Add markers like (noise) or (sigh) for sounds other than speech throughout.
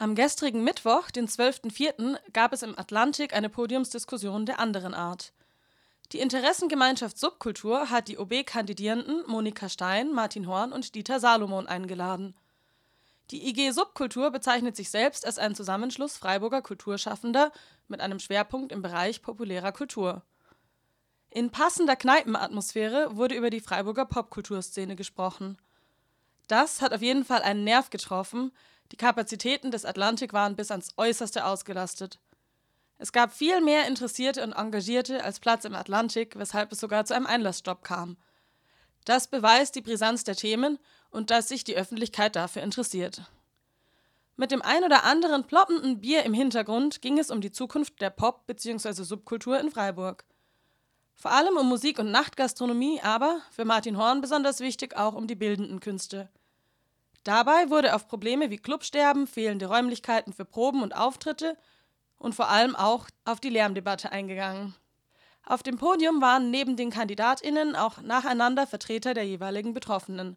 Am gestrigen Mittwoch, den 12.04., gab es im Atlantik eine Podiumsdiskussion der anderen Art. Die Interessengemeinschaft Subkultur hat die OB-Kandidierenden Monika Stein, Martin Horn und Dieter Salomon eingeladen. Die IG Subkultur bezeichnet sich selbst als ein Zusammenschluss Freiburger Kulturschaffender mit einem Schwerpunkt im Bereich populärer Kultur. In passender Kneipenatmosphäre wurde über die Freiburger Popkulturszene gesprochen. Das hat auf jeden Fall einen Nerv getroffen, die Kapazitäten des Atlantik waren bis ans Äußerste ausgelastet. Es gab viel mehr Interessierte und Engagierte als Platz im Atlantik, weshalb es sogar zu einem Einlassstopp kam. Das beweist die Brisanz der Themen und dass sich die Öffentlichkeit dafür interessiert. Mit dem ein oder anderen ploppenden Bier im Hintergrund ging es um die Zukunft der Pop- bzw. Subkultur in Freiburg. Vor allem um Musik und Nachtgastronomie, aber für Martin Horn besonders wichtig auch um die bildenden Künste. Dabei wurde auf Probleme wie Clubsterben, fehlende Räumlichkeiten für Proben und Auftritte und vor allem auch auf die Lärmdebatte eingegangen. Auf dem Podium waren neben den KandidatInnen auch nacheinander Vertreter der jeweiligen Betroffenen.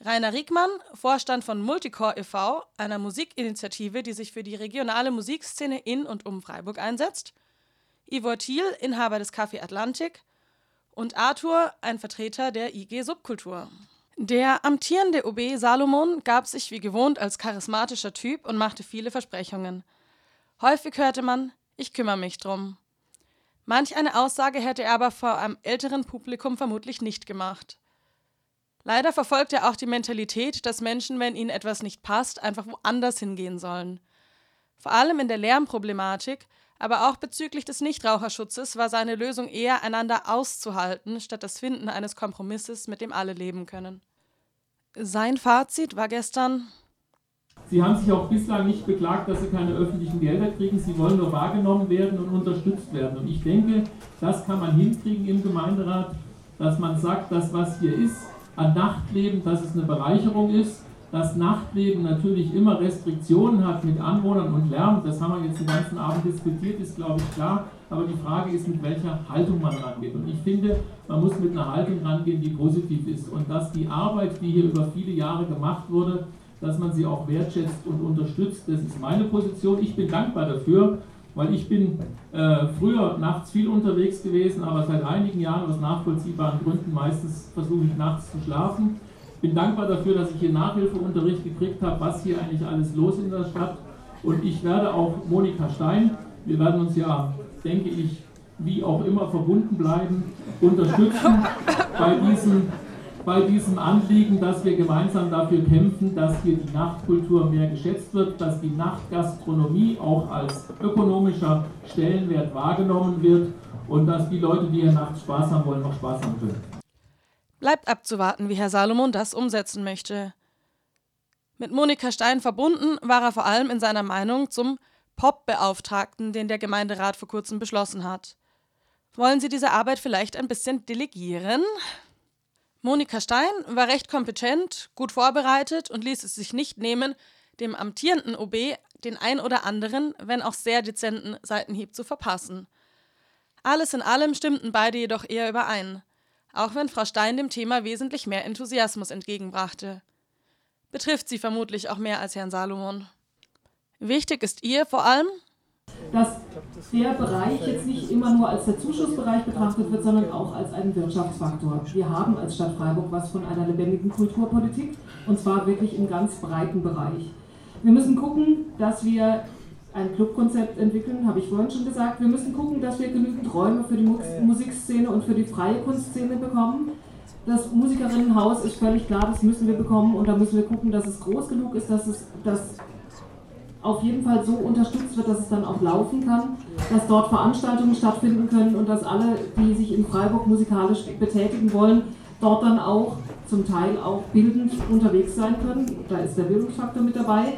Rainer Riegmann, Vorstand von Multicore e.V., einer Musikinitiative, die sich für die regionale Musikszene in und um Freiburg einsetzt, Ivor Thiel, Inhaber des Café Atlantik und Arthur, ein Vertreter der IG Subkultur. Der amtierende OB Salomon gab sich wie gewohnt als charismatischer Typ und machte viele Versprechungen. Häufig hörte man, ich kümmere mich drum. Manch eine Aussage hätte er aber vor einem älteren Publikum vermutlich nicht gemacht. Leider verfolgt er auch die Mentalität, dass Menschen, wenn ihnen etwas nicht passt, einfach woanders hingehen sollen. Vor allem in der Lärmproblematik, aber auch bezüglich des Nichtraucherschutzes war seine Lösung eher, einander auszuhalten, statt das Finden eines Kompromisses, mit dem alle leben können. Sein Fazit war gestern, Sie haben sich auch bislang nicht beklagt, dass Sie keine öffentlichen Gelder kriegen. Sie wollen nur wahrgenommen werden und unterstützt werden. Und ich denke, das kann man hinkriegen im Gemeinderat, dass man sagt, dass was hier ist an Nachtleben, dass es eine Bereicherung ist, dass Nachtleben natürlich immer Restriktionen hat mit Anwohnern und Lärm. Das haben wir jetzt den ganzen Abend diskutiert, ist glaube ich klar. Aber die Frage ist, mit welcher Haltung man rangeht. Und ich finde, man muss mit einer Haltung rangehen, die positiv ist. Und dass die Arbeit, die hier über viele Jahre gemacht wurde, dass man sie auch wertschätzt und unterstützt. Das ist meine Position. Ich bin dankbar dafür, weil ich bin äh, früher nachts viel unterwegs gewesen, aber seit einigen Jahren aus nachvollziehbaren Gründen meistens versuche ich nachts zu schlafen. Ich bin dankbar dafür, dass ich hier Nachhilfeunterricht gekriegt habe, was hier eigentlich alles los in der Stadt. Und ich werde auch Monika Stein, wir werden uns ja, denke ich, wie auch immer verbunden bleiben, unterstützen (laughs) bei diesem bei diesem Anliegen, dass wir gemeinsam dafür kämpfen, dass hier die Nachtkultur mehr geschätzt wird, dass die Nachtgastronomie auch als ökonomischer Stellenwert wahrgenommen wird und dass die Leute, die hier nachts Spaß haben wollen, noch Spaß haben können. Bleibt abzuwarten, wie Herr Salomon das umsetzen möchte. Mit Monika Stein verbunden war er vor allem in seiner Meinung zum Pop-Beauftragten, den der Gemeinderat vor kurzem beschlossen hat. Wollen Sie diese Arbeit vielleicht ein bisschen delegieren? Monika Stein war recht kompetent, gut vorbereitet und ließ es sich nicht nehmen, dem amtierenden OB den ein oder anderen, wenn auch sehr dezenten Seitenhieb zu verpassen. Alles in allem stimmten beide jedoch eher überein, auch wenn Frau Stein dem Thema wesentlich mehr Enthusiasmus entgegenbrachte. Betrifft sie vermutlich auch mehr als Herrn Salomon. Wichtig ist ihr vor allem, dass der Bereich jetzt nicht immer nur als der Zuschussbereich betrachtet wird, sondern auch als ein Wirtschaftsfaktor. Wir haben als Stadt Freiburg was von einer lebendigen Kulturpolitik und zwar wirklich im ganz breiten Bereich. Wir müssen gucken, dass wir ein Clubkonzept entwickeln, habe ich vorhin schon gesagt. Wir müssen gucken, dass wir genügend Räume für die Musikszene und für die freie Kunstszene bekommen. Das Musikerinnenhaus ist völlig klar, das müssen wir bekommen und da müssen wir gucken, dass es groß genug ist, dass es dass auf jeden Fall so unterstützt wird, dass es dann auch laufen kann, dass dort Veranstaltungen stattfinden können und dass alle, die sich in Freiburg musikalisch betätigen wollen, dort dann auch zum Teil auch bildend unterwegs sein können. Da ist der Bildungsfaktor mit dabei.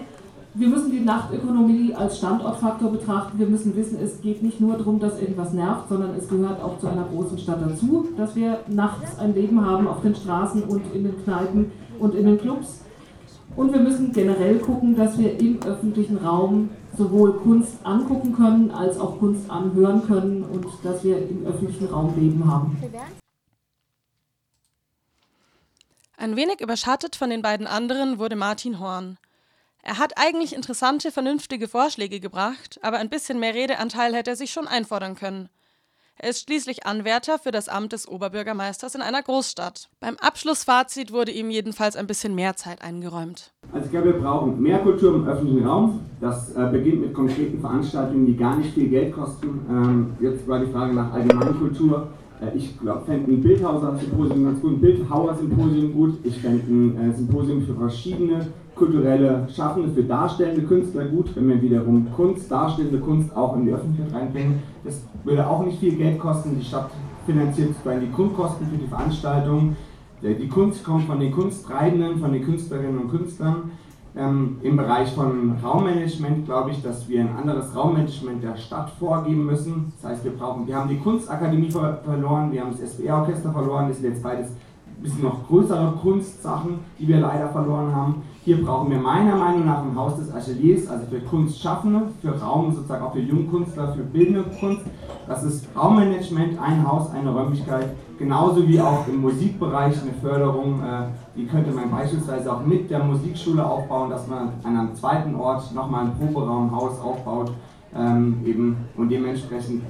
Wir müssen die Nachtökonomie als Standortfaktor betrachten. Wir müssen wissen, es geht nicht nur darum, dass irgendwas nervt, sondern es gehört auch zu einer großen Stadt dazu, dass wir nachts ein Leben haben auf den Straßen und in den Kneipen und in den Clubs. Und wir müssen generell gucken, dass wir im öffentlichen Raum sowohl Kunst angucken können, als auch Kunst anhören können und dass wir im öffentlichen Raum Leben haben. Ein wenig überschattet von den beiden anderen wurde Martin Horn. Er hat eigentlich interessante, vernünftige Vorschläge gebracht, aber ein bisschen mehr Redeanteil hätte er sich schon einfordern können. Er ist schließlich Anwärter für das Amt des Oberbürgermeisters in einer Großstadt. Beim Abschlussfazit wurde ihm jedenfalls ein bisschen mehr Zeit eingeräumt. Also ich glaube, wir brauchen mehr Kultur im öffentlichen Raum. Das äh, beginnt mit konkreten Veranstaltungen, die gar nicht viel Geld kosten. Ähm, jetzt war die Frage nach Allgemeinkultur. Äh, ich fände ein Bildhauer-Symposium ganz gut, ein Bildhauer-Symposium gut. Ich fände ein äh, Symposium für verschiedene kulturelle Schaffende, für darstellende Künstler gut, wenn wir wiederum Kunst, darstellende Kunst auch in die Öffentlichkeit reinbringen. Das würde auch nicht viel Geld kosten. Die Stadt finanziert sozusagen die Grundkosten für die Veranstaltung. Die Kunst kommt von den Kunsttreibenden, von den Künstlerinnen und Künstlern. Ähm, Im Bereich von Raummanagement glaube ich, dass wir ein anderes Raummanagement der Stadt vorgeben müssen. Das heißt, wir brauchen, wir haben die Kunstakademie ver verloren, wir haben das SBR-Orchester verloren, das sind jetzt beides bisschen noch größere Kunstsachen, die wir leider verloren haben. Hier brauchen wir meiner Meinung nach im Haus des Ateliers, also für Kunstschaffende, für Raum sozusagen auch für Jungkünstler, für bildende Kunst. Das ist Raummanagement, ein Haus, eine Räumlichkeit, genauso wie auch im Musikbereich eine Förderung. Äh, die könnte man beispielsweise auch mit der Musikschule aufbauen, dass man an einem zweiten Ort nochmal ein Proberaumhaus aufbaut ähm, eben, und dementsprechend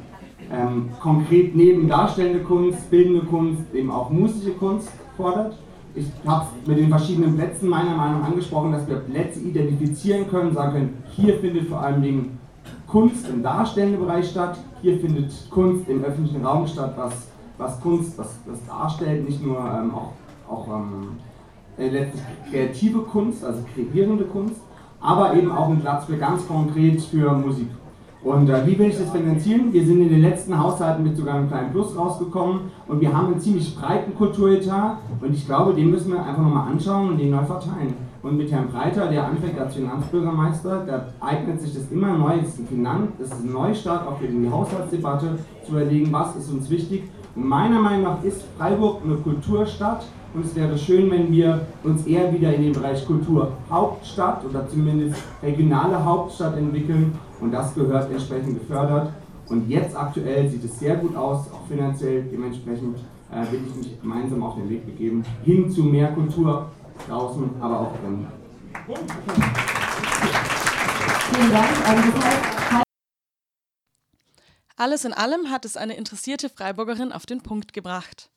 ähm, konkret neben darstellende Kunst, bildende Kunst eben auch musische Kunst fordert ich habe mit den verschiedenen Plätzen meiner Meinung nach angesprochen, dass wir Plätze identifizieren können, sagen können, hier findet vor allem Dingen Kunst im darstellenden Bereich statt, hier findet Kunst im öffentlichen Raum statt, was, was Kunst, was, was darstellt, nicht nur ähm, auch, auch ähm, äh, letztlich kreative Kunst, also kreierende Kunst, aber eben auch ein Platz für ganz konkret für Musik. Und äh, wie will ich das finanzieren? Wir sind in den letzten Haushalten mit sogar einem kleinen Plus rausgekommen und wir haben einen ziemlich breiten Kulturetat und ich glaube, den müssen wir einfach nochmal anschauen und den neu verteilen. Und mit Herrn Breiter, der anfängt als Finanzbürgermeister, da eignet sich das immer neu, das ist ein ist ein Neustart auch für die Haushaltsdebatte, zu überlegen, was ist uns wichtig. Und meiner Meinung nach ist Freiburg eine Kulturstadt und es wäre schön, wenn wir uns eher wieder in den Bereich Kulturhauptstadt oder zumindest regionale Hauptstadt entwickeln und das gehört entsprechend gefördert. Und jetzt aktuell sieht es sehr gut aus, auch finanziell. Dementsprechend äh, will ich mich gemeinsam auf den Weg begeben, hin zu mehr Kultur draußen, aber auch drin. Vielen Dank. Alles in allem hat es eine interessierte Freiburgerin auf den Punkt gebracht.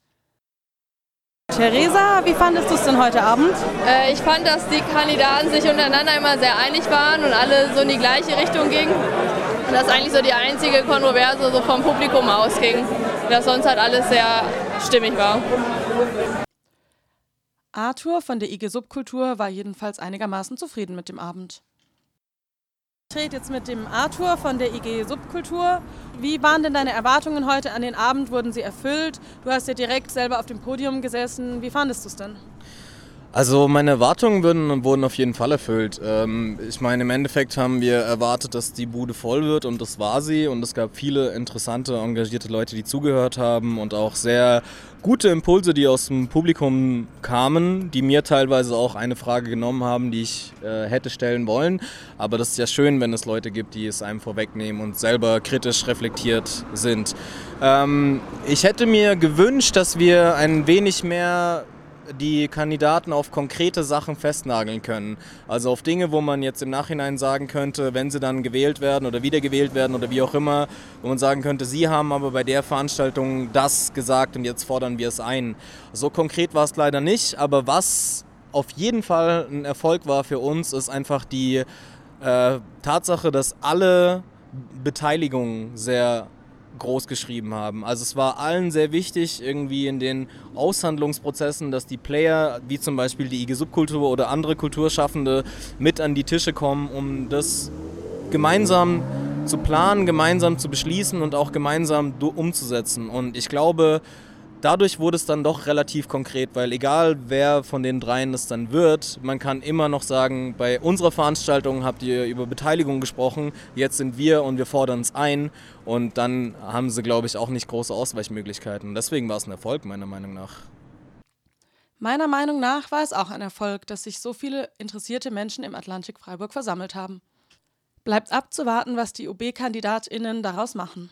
Theresa, wie fandest du es denn heute Abend? Äh, ich fand, dass die Kandidaten sich untereinander immer sehr einig waren und alle so in die gleiche Richtung gingen. Und dass eigentlich so die einzige Kontroverse so vom Publikum ausging. Dass sonst halt alles sehr stimmig war. Arthur von der IG Subkultur war jedenfalls einigermaßen zufrieden mit dem Abend. Rede jetzt mit dem Arthur von der IG Subkultur. Wie waren denn deine Erwartungen heute an den Abend? Wurden sie erfüllt? Du hast ja direkt selber auf dem Podium gesessen. Wie fandest du es denn? Also meine Erwartungen wurden, wurden auf jeden Fall erfüllt. Ähm, ich meine, im Endeffekt haben wir erwartet, dass die Bude voll wird und das war sie. Und es gab viele interessante, engagierte Leute, die zugehört haben und auch sehr gute Impulse, die aus dem Publikum kamen, die mir teilweise auch eine Frage genommen haben, die ich äh, hätte stellen wollen. Aber das ist ja schön, wenn es Leute gibt, die es einem vorwegnehmen und selber kritisch reflektiert sind. Ähm, ich hätte mir gewünscht, dass wir ein wenig mehr die Kandidaten auf konkrete Sachen festnageln können. Also auf Dinge, wo man jetzt im Nachhinein sagen könnte, wenn sie dann gewählt werden oder wiedergewählt werden oder wie auch immer, wo man sagen könnte, sie haben aber bei der Veranstaltung das gesagt und jetzt fordern wir es ein. So konkret war es leider nicht, aber was auf jeden Fall ein Erfolg war für uns, ist einfach die äh, Tatsache, dass alle Beteiligungen sehr groß geschrieben haben. Also es war allen sehr wichtig, irgendwie in den Aushandlungsprozessen, dass die Player, wie zum Beispiel die IG Subkultur oder andere Kulturschaffende, mit an die Tische kommen, um das gemeinsam zu planen, gemeinsam zu beschließen und auch gemeinsam umzusetzen. Und ich glaube, dadurch wurde es dann doch relativ konkret, weil egal wer von den dreien es dann wird, man kann immer noch sagen, bei unserer Veranstaltung habt ihr über Beteiligung gesprochen, jetzt sind wir und wir fordern es ein und dann haben sie, glaube ich, auch nicht große Ausweichmöglichkeiten. Deswegen war es ein Erfolg, meiner Meinung nach. Meiner Meinung nach war es auch ein Erfolg, dass sich so viele interessierte Menschen im Atlantik Freiburg versammelt haben. Bleibt abzuwarten, was die OB-KandidatInnen daraus machen.